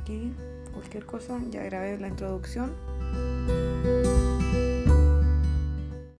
aquí cualquier cosa, ya grabé la introducción.